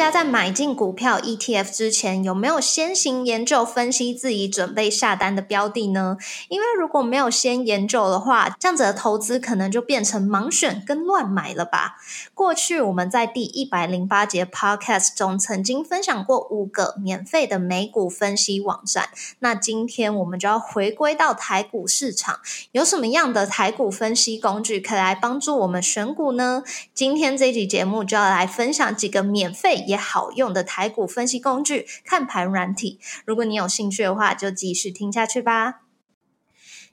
大家在买进股票 ETF 之前，有没有先行研究分析自己准备下单的标的呢？因为如果没有先研究的话，这样子的投资可能就变成盲选跟乱买了吧。过去我们在第一百零八节 Podcast 中曾经分享过五个免费的美股分析网站，那今天我们就要回归到台股市场，有什么样的台股分析工具可以来帮助我们选股呢？今天这集节目就要来分享几个免费。也好用的台股分析工具看盘软体，如果你有兴趣的话，就继续听下去吧。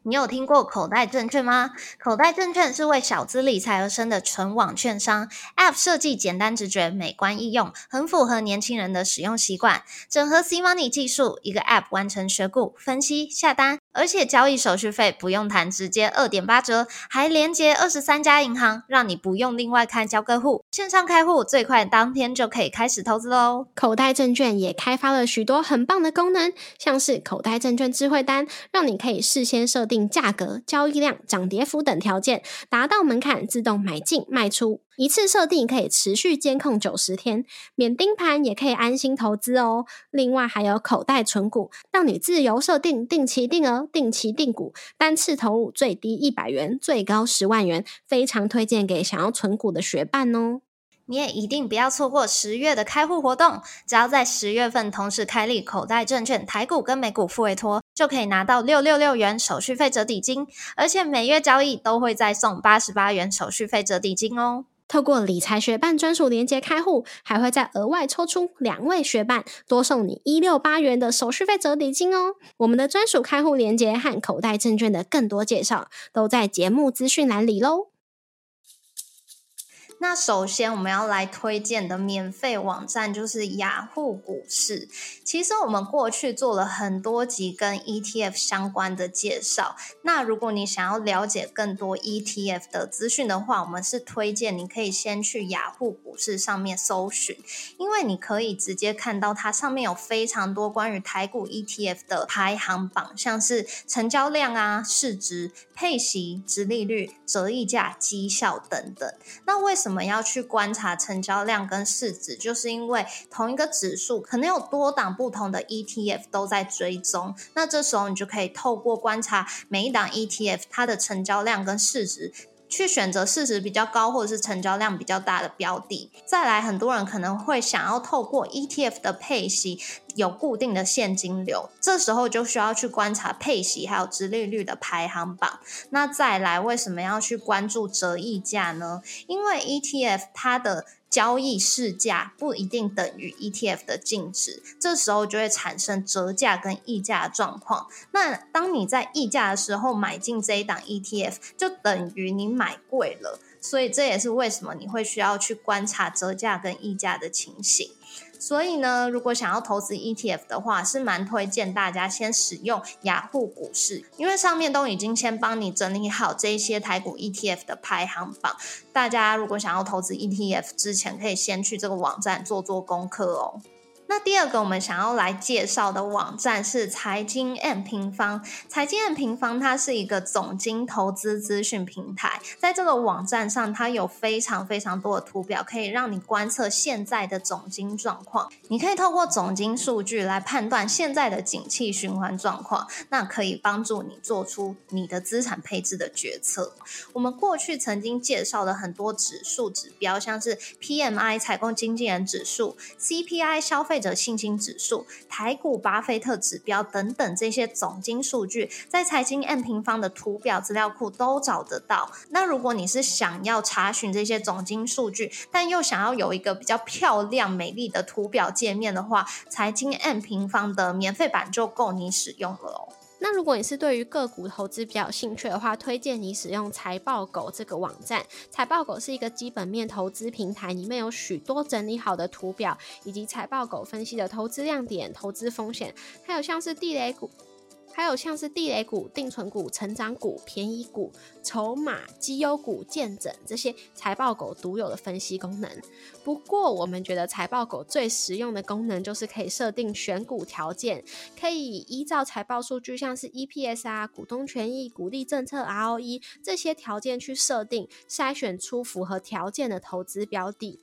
你有听过口袋证券吗？口袋证券是为小资理财而生的纯网券商，App 设计简单直觉、美观易用，很符合年轻人的使用习惯。整合 C Money 技术，一个 App 完成选股、分析、下单。而且交易手续费不用谈，直接二点八折，还连接二十三家银行，让你不用另外开交割户，线上开户最快当天就可以开始投资喽。口袋证券也开发了许多很棒的功能，像是口袋证券智慧单，让你可以事先设定价格、交易量、涨跌幅等条件，达到门槛自动买进卖出。一次设定可以持续监控九十天，免盯盘也可以安心投资哦。另外还有口袋存股，让你自由设定定期定额、定期定股，单次投入最低一百元，最高十万元，非常推荐给想要存股的学伴哦。你也一定不要错过十月的开户活动，只要在十月份同时开立口袋证券台股跟美股付委托，就可以拿到六六六元手续费折抵金，而且每月交易都会再送八十八元手续费折抵金哦。透过理财学办专属连接开户，还会再额外抽出两位学伴，多送你一六八元的手续费折抵金哦。我们的专属开户连接和口袋证券的更多介绍，都在节目资讯栏里喽。那首先我们要来推荐的免费网站就是雅虎股市。其实我们过去做了很多集跟 ETF 相关的介绍。那如果你想要了解更多 ETF 的资讯的话，我们是推荐你可以先去雅虎股市上面搜寻，因为你可以直接看到它上面有非常多关于台股 ETF 的排行榜，像是成交量啊、市值、配息、值利率、折溢价、绩效等等。那为什么要去观察成交量跟市值？就是因为同一个指数可能有多档不同的 ETF 都在追踪，那这时候你就可以透过观察每一档 ETF 它的成交量跟市值。去选择市值比较高或者是成交量比较大的标的。再来，很多人可能会想要透过 ETF 的配息有固定的现金流，这时候就需要去观察配息还有殖利率的排行榜。那再来，为什么要去关注折溢价呢？因为 ETF 它的交易市价不一定等于 ETF 的净值，这时候就会产生折价跟溢价的状况。那当你在溢价的时候买进这一档 ETF，就等于你买贵了。所以这也是为什么你会需要去观察折价跟溢价的情形。所以呢，如果想要投资 ETF 的话，是蛮推荐大家先使用雅虎股市，因为上面都已经先帮你整理好这些台股 ETF 的排行榜。大家如果想要投资 ETF 之前，可以先去这个网站做做功课哦。那第二个我们想要来介绍的网站是财经 M 平方。财经 M 平方它是一个总金投资资讯平台，在这个网站上，它有非常非常多的图表，可以让你观测现在的总金状况。你可以透过总金数据来判断现在的景气循环状况，那可以帮助你做出你的资产配置的决策。我们过去曾经介绍的很多指数指标，像是 PMI 采购经纪人指数、CPI 消费。者信心指数、台股巴菲特指标等等这些总金数据，在财经 N 平方的图表资料库都找得到。那如果你是想要查询这些总金数据，但又想要有一个比较漂亮美丽的图表界面的话，财经 N 平方的免费版就够你使用了哦。那如果你是对于个股投资比较有兴趣的话，推荐你使用财报狗这个网站。财报狗是一个基本面投资平台，里面有许多整理好的图表，以及财报狗分析的投资亮点、投资风险，还有像是地雷股。还有像是地雷股、定存股、成长股、便宜股、筹码、绩优股、见证这些财报狗独有的分析功能。不过，我们觉得财报狗最实用的功能就是可以设定选股条件，可以依照财报数据，像是 EPS 啊、股东权益、股利政策、ROE 这些条件去设定，筛选出符合条件的投资标的。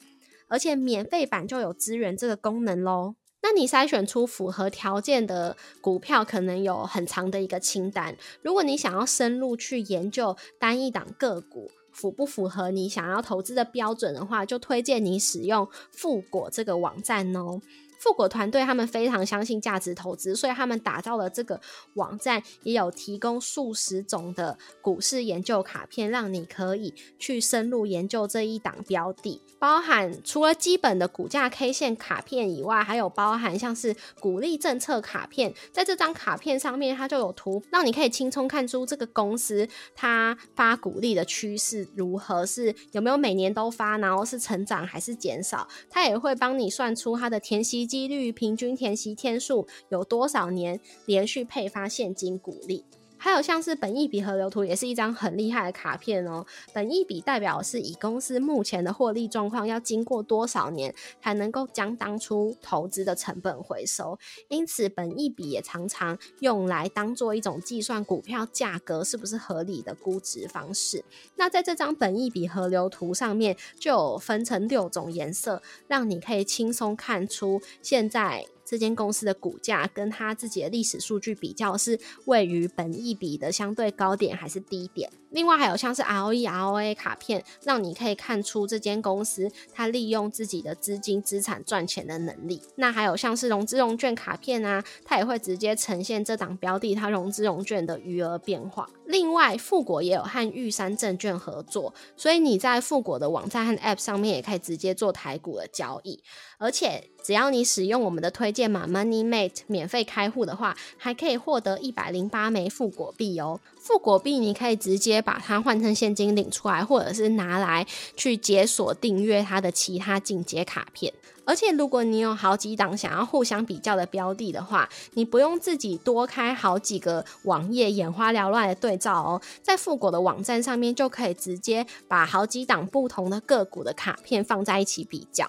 而且免费版就有资源这个功能喽。那你筛选出符合条件的股票，可能有很长的一个清单。如果你想要深入去研究单一档个股符不符合你想要投资的标准的话，就推荐你使用富果这个网站哦。富国团队他们非常相信价值投资，所以他们打造了这个网站，也有提供数十种的股市研究卡片，让你可以去深入研究这一档标的。包含除了基本的股价 K 线卡片以外，还有包含像是股利政策卡片，在这张卡片上面，它就有图，让你可以轻松看出这个公司它发股利的趋势如何，是有没有每年都发，然后是成长还是减少。它也会帮你算出它的填息。几率平均填息天数有多少年连续配发现金鼓励？还有像是本益比河流图，也是一张很厉害的卡片哦。本益比代表是以公司目前的获利状况，要经过多少年才能够将当初投资的成本回收。因此，本益比也常常用来当做一种计算股票价格是不是合理的估值方式。那在这张本益比河流图上面，就有分成六种颜色，让你可以轻松看出现在。这间公司的股价跟它自己的历史数据比较，是位于本益比的相对高点还是低点？另外还有像是 ROE、ROA 卡片，让你可以看出这间公司它利用自己的资金资产赚钱的能力。那还有像是融资融券卡片啊，它也会直接呈现这档标的它融资融券的余额变化。另外，富国也有和玉山证券合作，所以你在富国的网站和 App 上面也可以直接做台股的交易。而且只要你使用我们的推荐码 MoneyMate 免费开户的话，还可以获得一百零八枚富国币哦。富国币你可以直接把它换成现金领出来，或者是拿来去解锁订阅它的其他进阶卡片。而且如果你有好几档想要互相比较的标的的话，你不用自己多开好几个网页，眼花缭乱的对照哦，在富国的网站上面就可以直接把好几档不同的个股的卡片放在一起比较。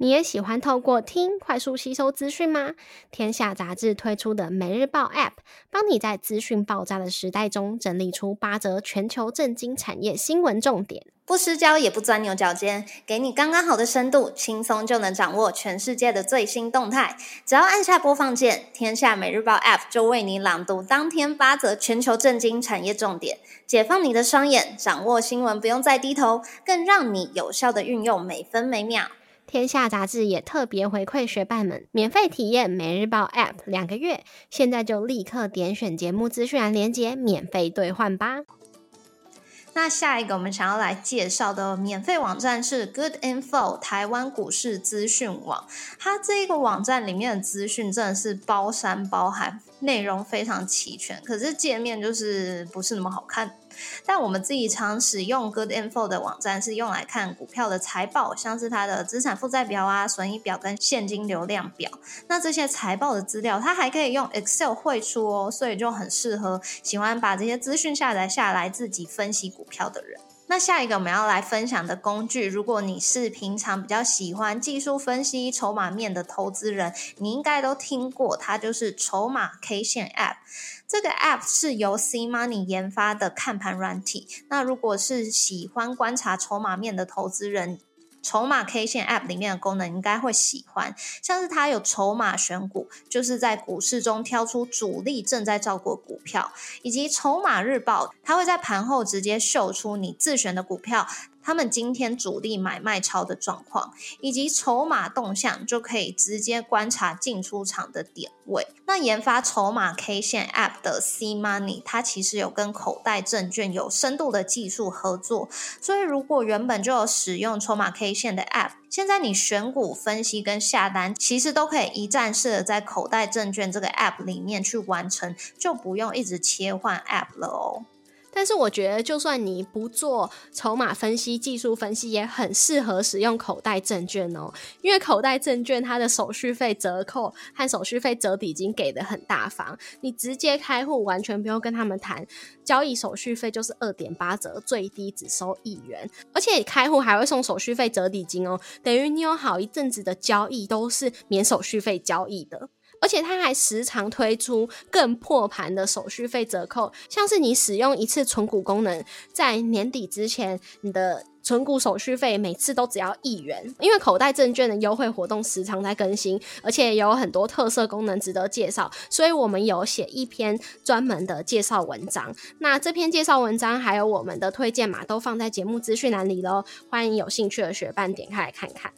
你也喜欢透过听快速吸收资讯吗？天下杂志推出的每日报 App，帮你在资讯爆炸的时代中整理出八则全球震惊产业新闻重点，不失焦也不钻牛角尖，给你刚刚好的深度，轻松就能掌握全世界的最新动态。只要按下播放键，天下每日报 App 就为你朗读当天八则全球震惊产业重点，解放你的双眼，掌握新闻不用再低头，更让你有效的运用每分每秒。天下杂志也特别回馈学伴们免费体验每日报 App 两个月，现在就立刻点选节目资讯栏链接免费兑换吧。那下一个我们想要来介绍的免费网站是 Good Info 台湾股市资讯网，它这个网站里面的资讯真的是包山包海，内容非常齐全，可是界面就是不是那么好看。但我们自己常使用 Good Info 的网站是用来看股票的财报，像是它的资产负债表啊、损益表跟现金流量表。那这些财报的资料，它还可以用 Excel 汇出哦，所以就很适合喜欢把这些资讯下载下来自己分析股票的人。那下一个我们要来分享的工具，如果你是平常比较喜欢技术分析、筹码面的投资人，你应该都听过，它就是筹码 K 线 App。这个 App 是由 C Money 研发的看盘软体。那如果是喜欢观察筹码面的投资人，筹码 K 线 App 里面的功能应该会喜欢，像是它有筹码选股，就是在股市中挑出主力正在照顾股票，以及筹码日报，它会在盘后直接秀出你自选的股票。他们今天主力买卖超的状况，以及筹码动向，就可以直接观察进出场的点位。那研发筹码 K 线 App 的 C Money，它其实有跟口袋证券有深度的技术合作，所以如果原本就有使用筹码 K 线的 App，现在你选股分析跟下单，其实都可以一站式的在口袋证券这个 App 里面去完成，就不用一直切换 App 了哦。但是我觉得，就算你不做筹码分析、技术分析，也很适合使用口袋证券哦。因为口袋证券它的手续费折扣和手续费折抵金给的很大方，你直接开户完全不用跟他们谈交易手续费，就是二点八折，最低只收一元，而且开户还会送手续费折抵金哦，等于你有好一阵子的交易都是免手续费交易的。而且它还时常推出更破盘的手续费折扣，像是你使用一次存股功能，在年底之前，你的存股手续费每次都只要一元。因为口袋证券的优惠活动时常在更新，而且有很多特色功能值得介绍，所以我们有写一篇专门的介绍文章。那这篇介绍文章还有我们的推荐码都放在节目资讯栏里喽，欢迎有兴趣的学伴点开来看看。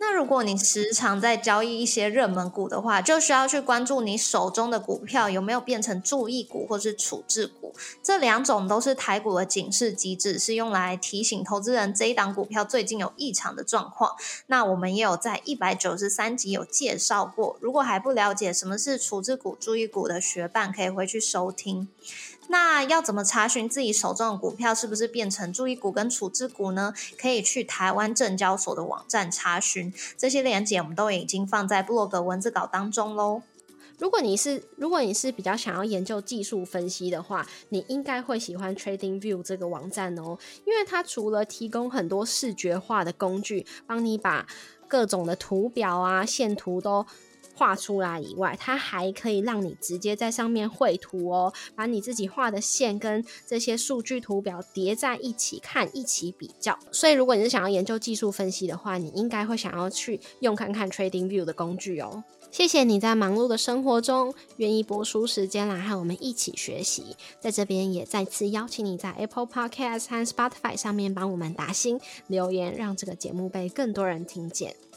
那如果你时常在交易一些热门股的话，就需要去关注你手中的股票有没有变成注意股或是处置股，这两种都是台股的警示机制，是用来提醒投资人这一档股票最近有异常的状况。那我们也有在一百九十三集有介绍过，如果还不了解什么是处置股、注意股的学伴，可以回去收听。那要怎么查询自己手中的股票是不是变成注意股跟处置股呢？可以去台湾证交所的网站查询，这些链接我们都已经放在布洛格文字稿当中喽。如果你是如果你是比较想要研究技术分析的话，你应该会喜欢 Trading View 这个网站哦，因为它除了提供很多视觉化的工具，帮你把各种的图表啊、线图都。画出来以外，它还可以让你直接在上面绘图哦，把你自己画的线跟这些数据图表叠在一起看，一起比较。所以，如果你是想要研究技术分析的话，你应该会想要去用看看 Trading View 的工具哦。谢谢你在忙碌的生活中愿意播出时间来和我们一起学习，在这边也再次邀请你在 Apple Podcast 和 Spotify 上面帮我们打星留言，让这个节目被更多人听见。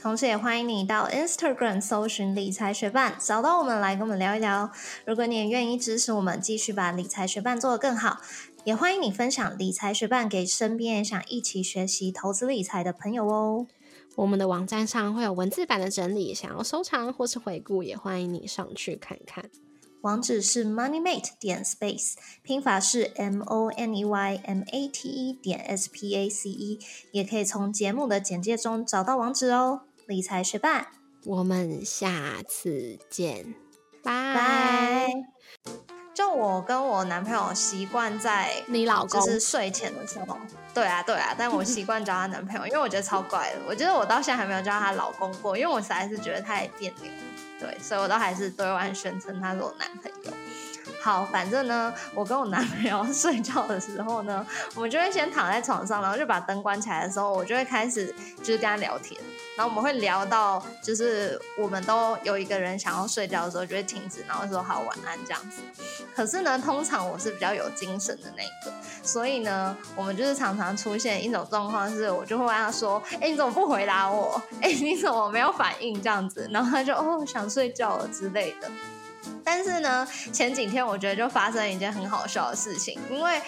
同时，也欢迎你到 Instagram 搜寻理财学伴，找到我们来跟我们聊一聊。如果你也愿意支持我们，继续把理财学伴做得更好，也欢迎你分享理财学伴给身边也想一起学习投资理财的朋友哦。我们的网站上会有文字版的整理，想要收藏或是回顾，也欢迎你上去看看。网址是 moneymate 点 space，拼法是 m o n e y m a t e 点 s p a c e，也可以从节目的简介中找到网址哦。理财学伴，我们下次见，拜。就我跟我男朋友习惯在你老公就是睡前的时候，对啊对啊，但我习惯叫他男朋友，因为我觉得超怪的。我觉得我到现在还没有叫他老公过，因为我实在是觉得太别扭。对，所以我都还是对外宣称他是我男朋友。好，反正呢，我跟我男朋友睡觉的时候呢，我们就会先躺在床上，然后就把灯关起来的时候，我就会开始就是跟他聊天。然后我们会聊到，就是我们都有一个人想要睡觉的时候，就会停止，然后说好晚安这样子。可是呢，通常我是比较有精神的那个，所以呢，我们就是常常出现一种状况，是我就会问他说：“哎，你怎么不回答我？哎，你怎么没有反应？”这样子，然后他就哦想睡觉了之类的。但是呢，前几天我觉得就发生一件很好笑的事情，因为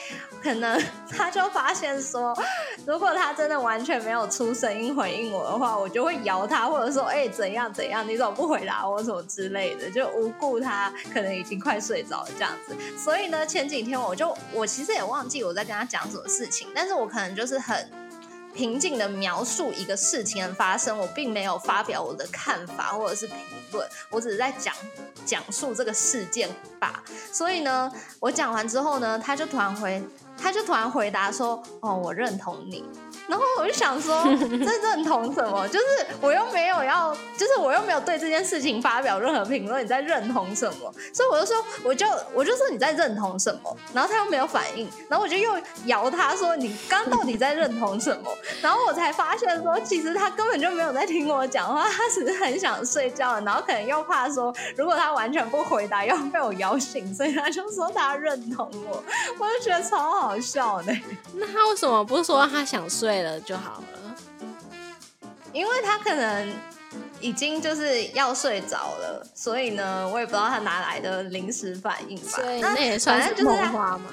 可能他就发现说，如果他真的完全没有出声音回应我的话，我就会摇他，或者说，哎，怎样怎样，你怎么不回答我什么之类的，就无故他可能已经快睡着了这样子。所以呢，前几天我就我其实也忘记我在跟他讲什么事情，但是我可能就是很。平静的描述一个事情的发生，我并没有发表我的看法或者是评论，我只是在讲讲述这个事件吧。所以呢，我讲完之后呢，他就突然回，他就突然回答说：“哦，我认同你。”然后我就想说，这认同什么？就是我又没有要，就是我又没有对这件事情发表任何评论，你在认同什么？所以我就说，我就我就说你在认同什么？然后他又没有反应，然后我就又摇他说，你刚到底在认同什么？然后我才发现说，其实他根本就没有在听我讲话，他只是很想睡觉，然后可能又怕说，如果他完全不回答，又被我摇醒，所以他就说他认同我，我就觉得超好笑的。那他为什么不说他想睡？了就好了，因为他可能已经就是要睡着了，所以呢，我也不知道他哪来的临时反应吧。那也算是梦话吗？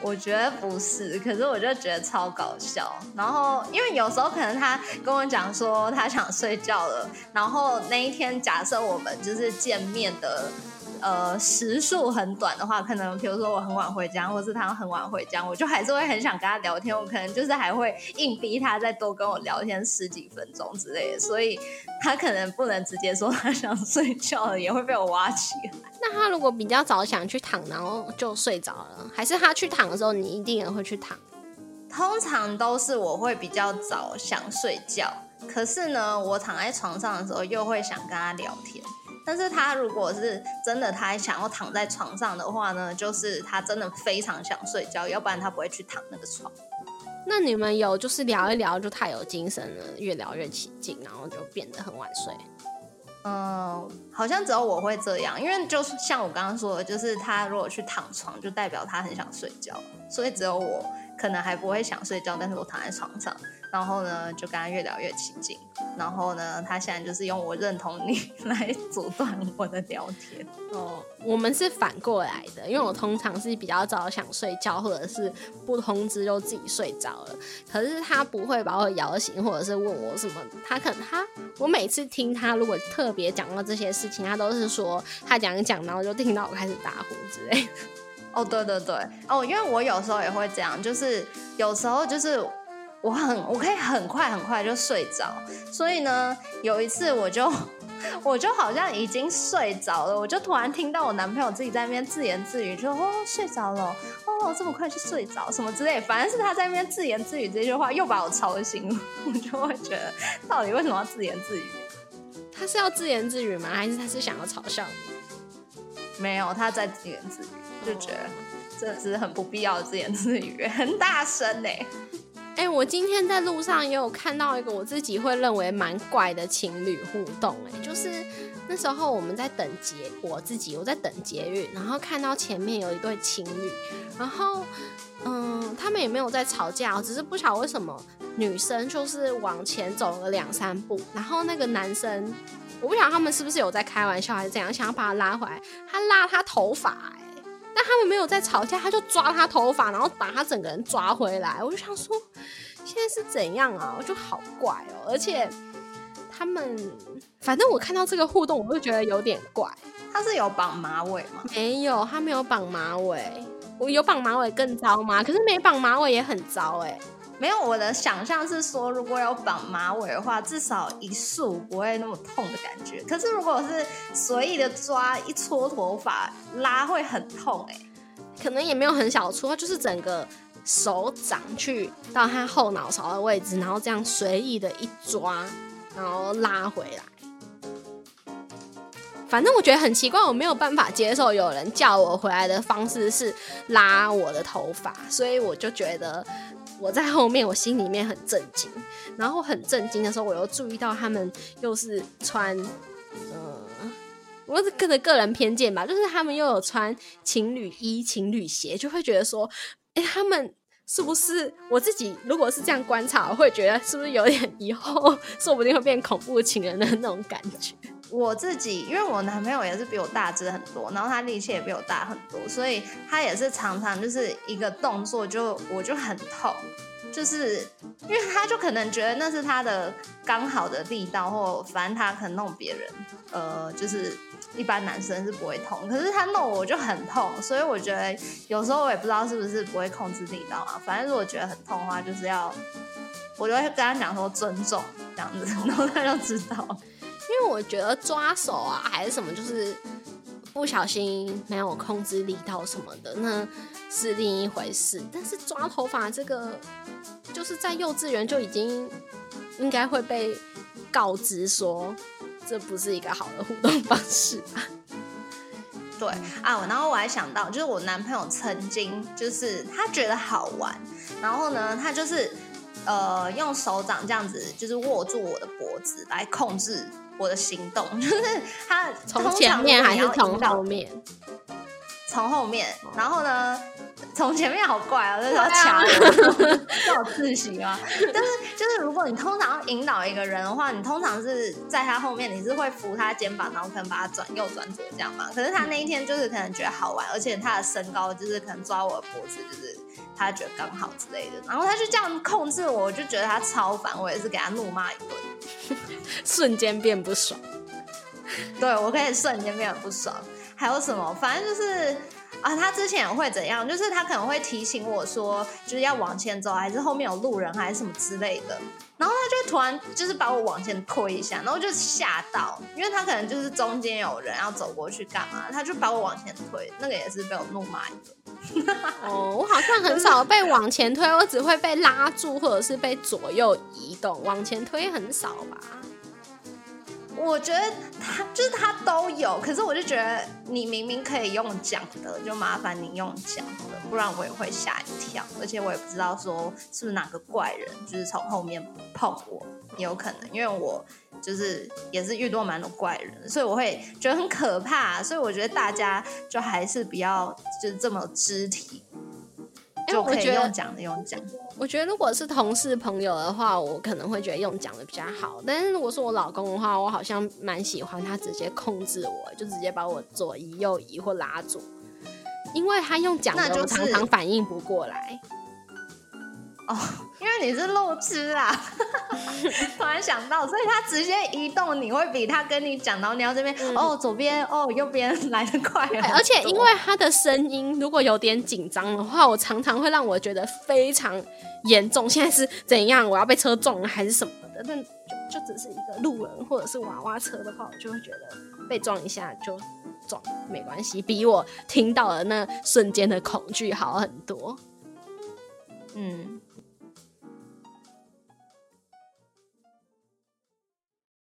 我觉得不是，可是我就觉得超搞笑。然后，因为有时候可能他跟我讲说他想睡觉了，然后那一天假设我们就是见面的。呃时数很短的话，可能比如说我很晚回家，或是他很晚回家，我就还是会很想跟他聊天，我可能就是还会硬逼他再多跟我聊天十几分钟之类的，所以他可能不能直接说他想睡觉了，也会被我挖起来。那他如果比较早想去躺，然后就睡着了，还是他去躺的时候，你一定也会去躺？通常都是我会比较早想睡觉，可是呢，我躺在床上的时候又会想跟他聊天。但是他如果是真的他想要躺在床上的话呢，就是他真的非常想睡觉，要不然他不会去躺那个床。那你们有就是聊一聊就太有精神了，越聊越起劲，然后就变得很晚睡。嗯，好像只有我会这样，因为就是像我刚刚说的，就是他如果去躺床，就代表他很想睡觉，所以只有我可能还不会想睡觉，但是我躺在床上。然后呢，就跟他越聊越起劲。然后呢，他现在就是用我认同你 来阻断我的聊天。哦，我们是反过来的，因为我通常是比较早想睡觉，或者是不通知就自己睡着了。可是他不会把我摇醒，或者是问我什么。他可能他，我每次听他如果特别讲到这些事情，他都是说他讲一讲，然后就听到我开始打呼之类的。哦，对对对，哦，因为我有时候也会这样，就是有时候就是。我很，我可以很快很快就睡着，所以呢，有一次我就，我就好像已经睡着了，我就突然听到我男朋友自己在那边自言自语，就说哦睡着了，哦这么快就睡着什么之类，反正是他在那边自言自语这句话又把我吵醒了，我就会觉得到底为什么要自言自语？他是要自言自语吗？还是他是想要嘲笑你？没有，他在自言自语，就觉得这是很不必要的自言自语，很大声呢。哎，我今天在路上也有看到一个我自己会认为蛮怪的情侣互动。哎，就是那时候我们在等捷，我自己我在等捷运，然后看到前面有一对情侣，然后嗯，他们也没有在吵架，只是不晓得为什么女生就是往前走了两三步，然后那个男生，我不晓得他们是不是有在开玩笑还是怎样，想要把他拉回来，他拉他头发。但他们没有在吵架，他就抓他头发，然后把他整个人抓回来。我就想说，现在是怎样啊？我就好怪哦。而且他们，反正我看到这个互动，我就觉得有点怪。他是有绑马尾吗？没有，他没有绑马尾。我有绑马尾更糟吗？可是没绑马尾也很糟哎。没有，我的想象是说，如果有绑马尾的话，至少一束不会那么痛的感觉。可是如果是随意的抓一撮头发拉，会很痛哎。可能也没有很小撮，就是整个手掌去到他后脑勺的位置，然后这样随意的一抓，然后拉回来。反正我觉得很奇怪，我没有办法接受有人叫我回来的方式是拉我的头发，所以我就觉得。我在后面，我心里面很震惊。然后很震惊的时候，我又注意到他们又是穿，嗯，我是跟着个人偏见吧，就是他们又有穿情侣衣、情侣鞋，就会觉得说，哎，他们是不是我自己？如果是这样观察，我会觉得是不是有点以后 说不定会变恐怖情人的那种感觉。我自己，因为我男朋友也是比我大只很多，然后他力气也比我大很多，所以他也是常常就是一个动作就我就很痛，就是因为他就可能觉得那是他的刚好的力道，或反正他可能弄别人，呃，就是一般男生是不会痛，可是他弄我就很痛，所以我觉得有时候我也不知道是不是不会控制力道啊，反正如果觉得很痛的话，就是要我就会跟他讲说尊重这样子，然后他就知道。因为我觉得抓手啊，还是什么，就是不小心没有控制力道什么的，那是另一回事。但是抓头发这个，就是在幼稚园就已经应该会被告知说，这不是一个好的互动方式吧？对啊，然后我还想到，就是我男朋友曾经就是他觉得好玩，然后呢，他就是呃用手掌这样子，就是握住我的脖子来控制。我的行动 就是他从前面还是从后面？从后面，然后呢？从前面好怪啊，就是要掐我，叫我自行啊。但是就是，如果你通常要引导一个人的话，你通常是在他后面，你是会扶他肩膀，然后可能把他转右转左这样嘛。可是他那一天就是可能觉得好玩，而且他的身高就是可能抓我的脖子，就是他觉得刚好之类的。然后他就这样控制我，我就觉得他超烦，我也是给他怒骂一顿，瞬间变不爽。对我可以瞬间变得不爽。还有什么？反正就是啊，他之前也会怎样？就是他可能会提醒我说，就是要往前走，还是后面有路人，还是什么之类的。然后他就突然就是把我往前推一下，然后就吓到，因为他可能就是中间有人要走过去干嘛，他就把我往前推，那个也是被我怒骂一顿。哦，我好像很少被往前推，我只会被拉住或者是被左右移动，往前推很少吧。我觉得他就是他都有，可是我就觉得你明明可以用讲的，就麻烦你用讲的，不然我也会吓一跳。而且我也不知道说是不是哪个怪人，就是从后面碰我，也有可能，因为我就是也是遇到蛮多怪人，所以我会觉得很可怕。所以我觉得大家就还是不要就是这么肢体。就可以用讲的用讲。我觉得如果是同事朋友的话，我可能会觉得用讲的比较好。但是如果是我老公的话，我好像蛮喜欢他直接控制我，就直接把我左移右移或拉住，因为他用讲的，我常常反应不过来。哦，因为你是路痴啊，突然想到，所以他直接移动，你会比他跟你讲然后你要这边哦，左边哦，右边来的快。而且因为他的声音如果有点紧张的话，我常常会让我觉得非常严重。现在是怎样？我要被车撞了还是什么的？但就就只是一个路人或者是娃娃车的话，我就会觉得被撞一下就撞没关系，比我听到的那瞬间的恐惧好很多。嗯。